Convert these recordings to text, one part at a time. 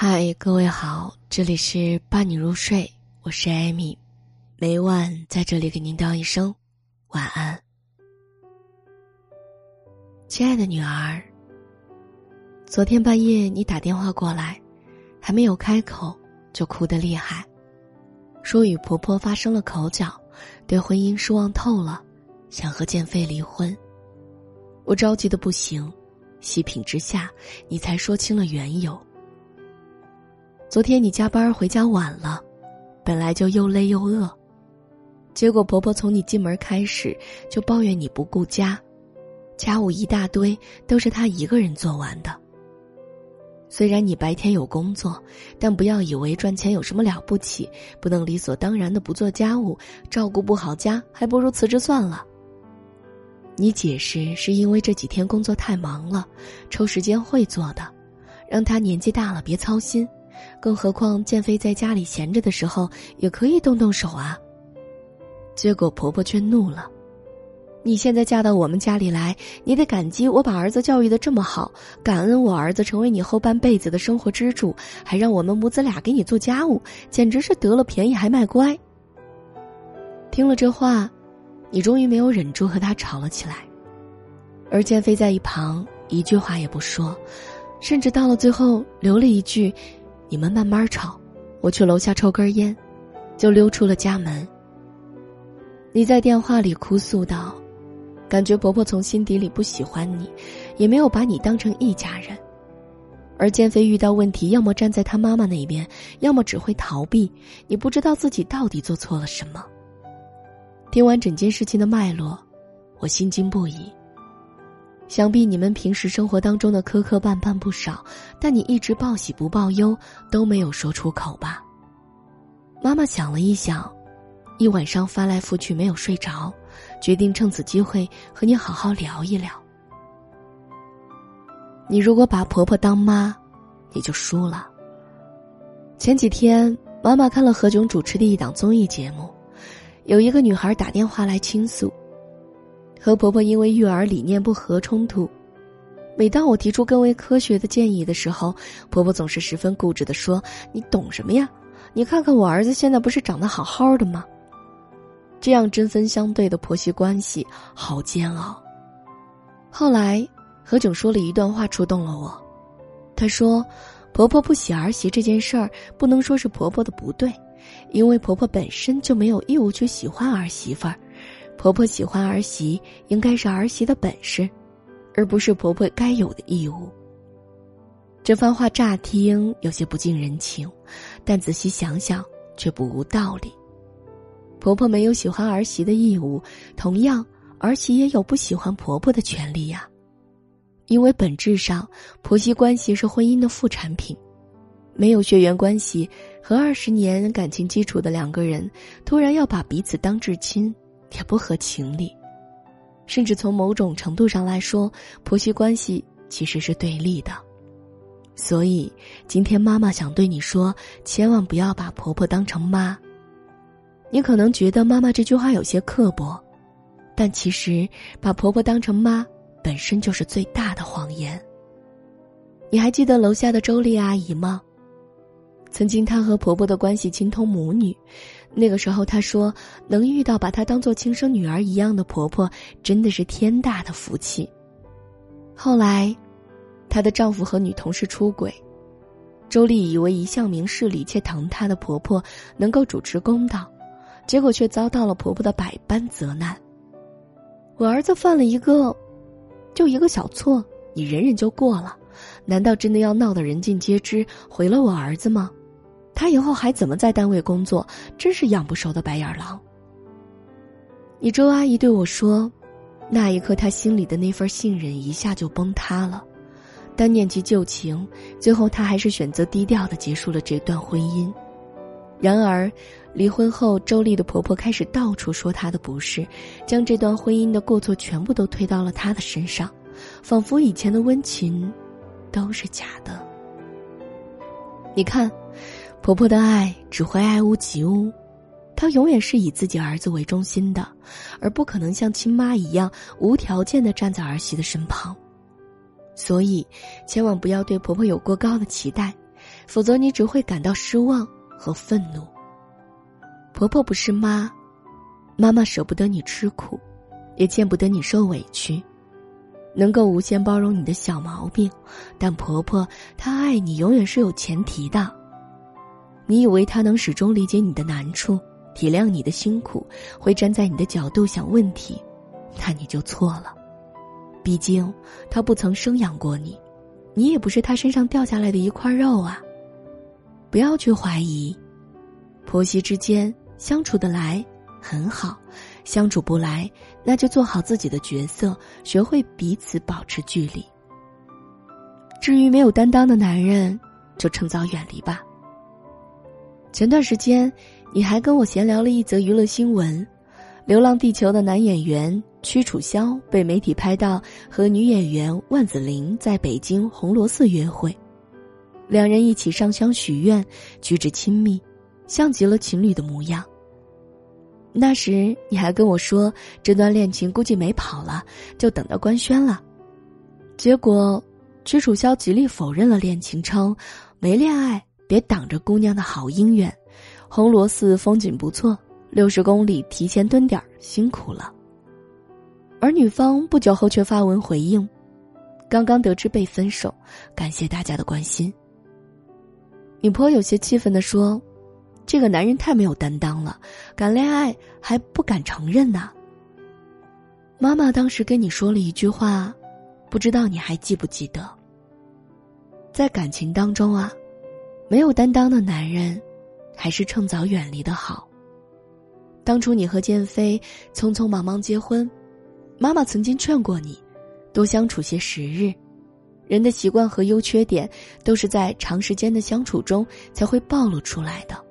嗨，各位好，这里是伴你入睡，我是艾米，每晚在这里给您道一声晚安。亲爱的女儿，昨天半夜你打电话过来，还没有开口就哭得厉害，说与婆婆发生了口角，对婚姻失望透了，想和建飞离婚。我着急的不行，细品之下，你才说清了缘由。昨天你加班回家晚了，本来就又累又饿，结果婆婆从你进门开始就抱怨你不顾家，家务一大堆都是她一个人做完的。虽然你白天有工作，但不要以为赚钱有什么了不起，不能理所当然的不做家务，照顾不好家，还不如辞职算了。你解释是因为这几天工作太忙了，抽时间会做的，让她年纪大了别操心。更何况建飞在家里闲着的时候，也可以动动手啊。结果婆婆却怒了：“你现在嫁到我们家里来，你得感激我把儿子教育的这么好，感恩我儿子成为你后半辈子的生活支柱，还让我们母子俩给你做家务，简直是得了便宜还卖乖。”听了这话，你终于没有忍住和他吵了起来，而建飞在一旁一句话也不说，甚至到了最后留了一句。你们慢慢吵，我去楼下抽根烟，就溜出了家门。你在电话里哭诉道：“感觉婆婆从心底里不喜欢你，也没有把你当成一家人。”而建飞遇到问题，要么站在他妈妈那边，要么只会逃避。你不知道自己到底做错了什么。听完整件事情的脉络，我心惊不已。想必你们平时生活当中的磕磕绊绊不少，但你一直报喜不报忧，都没有说出口吧？妈妈想了一想，一晚上翻来覆去没有睡着，决定趁此机会和你好好聊一聊。你如果把婆婆当妈，你就输了。前几天，妈妈看了何炅主持的一档综艺节目，有一个女孩打电话来倾诉。和婆婆因为育儿理念不合冲突，每当我提出更为科学的建议的时候，婆婆总是十分固执的说：“你懂什么呀？你看看我儿子现在不是长得好好的吗？”这样针锋相对的婆媳关系好煎熬。后来何炅说了一段话触动了我，他说：“婆婆不喜儿媳这件事儿不能说是婆婆的不对，因为婆婆本身就没有义务去喜欢儿媳妇儿。”婆婆喜欢儿媳，应该是儿媳的本事，而不是婆婆该有的义务。这番话乍听有些不近人情，但仔细想想却不无道理。婆婆没有喜欢儿媳的义务，同样，儿媳也有不喜欢婆婆的权利呀。因为本质上，婆媳关系是婚姻的副产品，没有血缘关系和二十年感情基础的两个人，突然要把彼此当至亲。也不合情理，甚至从某种程度上来说，婆媳关系其实是对立的。所以，今天妈妈想对你说，千万不要把婆婆当成妈。你可能觉得妈妈这句话有些刻薄，但其实把婆婆当成妈本身就是最大的谎言。你还记得楼下的周丽阿姨吗？曾经她和婆婆的关系亲通母女。那个时候，她说能遇到把她当做亲生女儿一样的婆婆，真的是天大的福气。后来，她的丈夫和女同事出轨，周丽以为一向明事理且疼她的婆婆能够主持公道，结果却遭到了婆婆的百般责难。我儿子犯了一个，就一个小错，你忍忍就过了，难道真的要闹得人尽皆知，毁了我儿子吗？他以后还怎么在单位工作？真是养不熟的白眼狼。你周阿姨对我说，那一刻她心里的那份信任一下就崩塌了。但念及旧情，最后她还是选择低调的结束了这段婚姻。然而，离婚后，周丽的婆婆开始到处说她的不是，将这段婚姻的过错全部都推到了她的身上，仿佛以前的温情都是假的。你看。婆婆的爱只会爱屋及乌，她永远是以自己儿子为中心的，而不可能像亲妈一样无条件的站在儿媳的身旁。所以，千万不要对婆婆有过高的期待，否则你只会感到失望和愤怒。婆婆不是妈，妈妈舍不得你吃苦，也见不得你受委屈，能够无限包容你的小毛病，但婆婆她爱你永远是有前提的。你以为她能始终理解你的难处，体谅你的辛苦，会站在你的角度想问题，那你就错了。毕竟她不曾生养过你，你也不是她身上掉下来的一块肉啊。不要去怀疑，婆媳之间。相处得来很好，相处不来，那就做好自己的角色，学会彼此保持距离。至于没有担当的男人，就趁早远离吧。前段时间，你还跟我闲聊了一则娱乐新闻：《流浪地球》的男演员屈楚萧被媒体拍到和女演员万梓玲在北京红螺寺约会，两人一起上香许愿，举止亲密。像极了情侣的模样。那时你还跟我说，这段恋情估计没跑了，就等到官宣了。结果，屈楚萧极力否认了恋情，称没恋爱，别挡着姑娘的好姻缘。红螺寺风景不错，六十公里提前蹲点辛苦了。而女方不久后却发文回应：“刚刚得知被分手，感谢大家的关心。”女婆有些气愤的说。这个男人太没有担当了，敢恋爱还不敢承认呢。妈妈当时跟你说了一句话，不知道你还记不记得？在感情当中啊，没有担当的男人，还是趁早远离的好。当初你和建飞匆匆忙忙结婚，妈妈曾经劝过你，多相处些时日。人的习惯和优缺点，都是在长时间的相处中才会暴露出来的。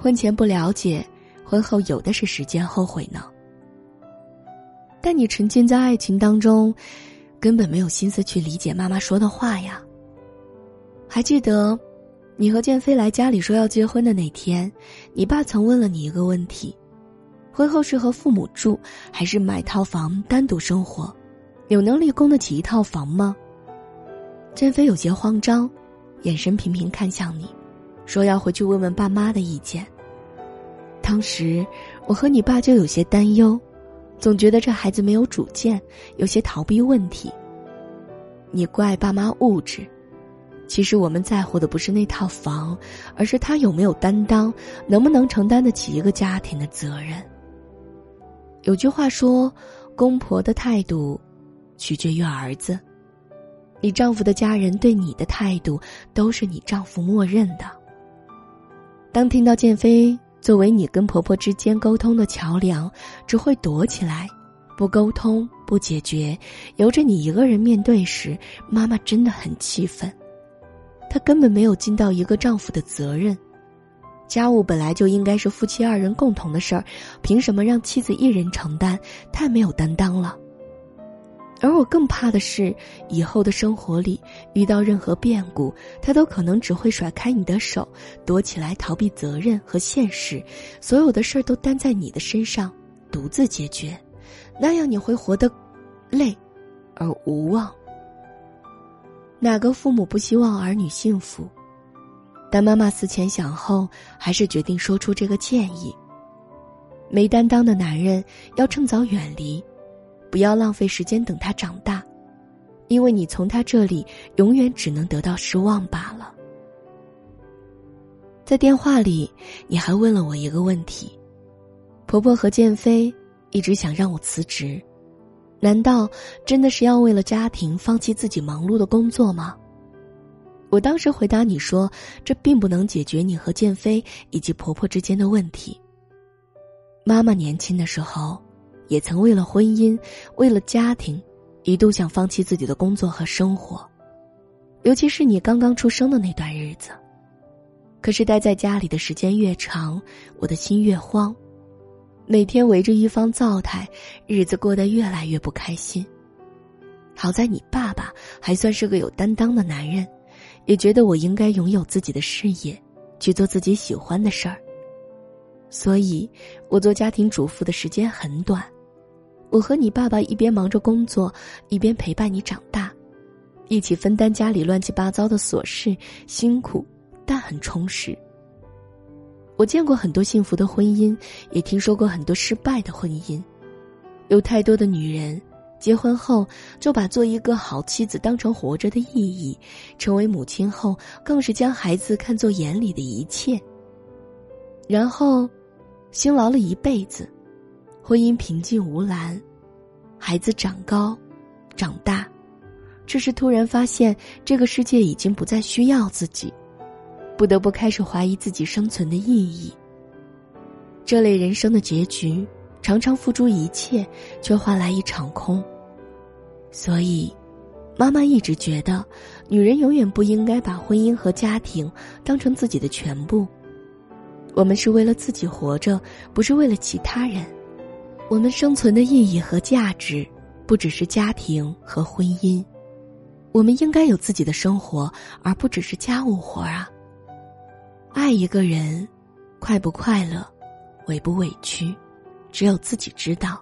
婚前不了解，婚后有的是时间后悔呢。但你沉浸在爱情当中，根本没有心思去理解妈妈说的话呀。还记得，你和建飞来家里说要结婚的那天，你爸曾问了你一个问题：婚后是和父母住，还是买套房单独生活？有能力供得起一套房吗？建飞有些慌张，眼神频频看向你。说要回去问问爸妈的意见。当时我和你爸就有些担忧，总觉得这孩子没有主见，有些逃避问题。你怪爸妈物质，其实我们在乎的不是那套房，而是他有没有担当，能不能承担得起一个家庭的责任。有句话说，公婆的态度取决于儿子，你丈夫的家人对你的态度，都是你丈夫默认的。当听到建飞作为你跟婆婆之间沟通的桥梁，只会躲起来，不沟通不解决，由着你一个人面对时，妈妈真的很气愤。她根本没有尽到一个丈夫的责任，家务本来就应该是夫妻二人共同的事儿，凭什么让妻子一人承担？太没有担当了。而我更怕的是，以后的生活里遇到任何变故，他都可能只会甩开你的手，躲起来逃避责任和现实，所有的事儿都担在你的身上，独自解决，那样你会活得累而无望。哪个父母不希望儿女幸福？但妈妈思前想后，还是决定说出这个建议：没担当的男人要趁早远离。不要浪费时间等他长大，因为你从他这里永远只能得到失望罢了。在电话里，你还问了我一个问题：婆婆和建飞一直想让我辞职，难道真的是要为了家庭放弃自己忙碌的工作吗？我当时回答你说，这并不能解决你和建飞以及婆婆之间的问题。妈妈年轻的时候。也曾为了婚姻，为了家庭，一度想放弃自己的工作和生活，尤其是你刚刚出生的那段日子。可是待在家里的时间越长，我的心越慌，每天围着一方灶台，日子过得越来越不开心。好在你爸爸还算是个有担当的男人，也觉得我应该拥有自己的事业，去做自己喜欢的事儿。所以，我做家庭主妇的时间很短。我和你爸爸一边忙着工作，一边陪伴你长大，一起分担家里乱七八糟的琐事，辛苦但很充实。我见过很多幸福的婚姻，也听说过很多失败的婚姻。有太多的女人，结婚后就把做一个好妻子当成活着的意义，成为母亲后更是将孩子看作眼里的一切。然后，辛劳了一辈子，婚姻平静无澜，孩子长高，长大，这时突然发现这个世界已经不再需要自己。不得不开始怀疑自己生存的意义。这类人生的结局，常常付出一切，却换来一场空。所以，妈妈一直觉得，女人永远不应该把婚姻和家庭当成自己的全部。我们是为了自己活着，不是为了其他人。我们生存的意义和价值，不只是家庭和婚姻。我们应该有自己的生活，而不只是家务活啊。爱一个人，快不快乐，委不委屈，只有自己知道。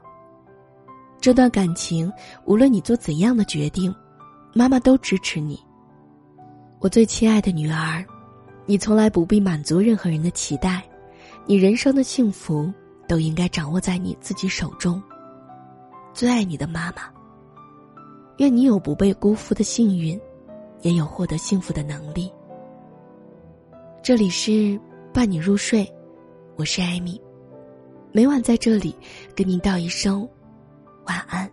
这段感情，无论你做怎样的决定，妈妈都支持你。我最亲爱的女儿，你从来不必满足任何人的期待，你人生的幸福都应该掌握在你自己手中。最爱你的妈妈。愿你有不被辜负的幸运，也有获得幸福的能力。这里是伴你入睡，我是艾米，每晚在这里跟您道一声晚安。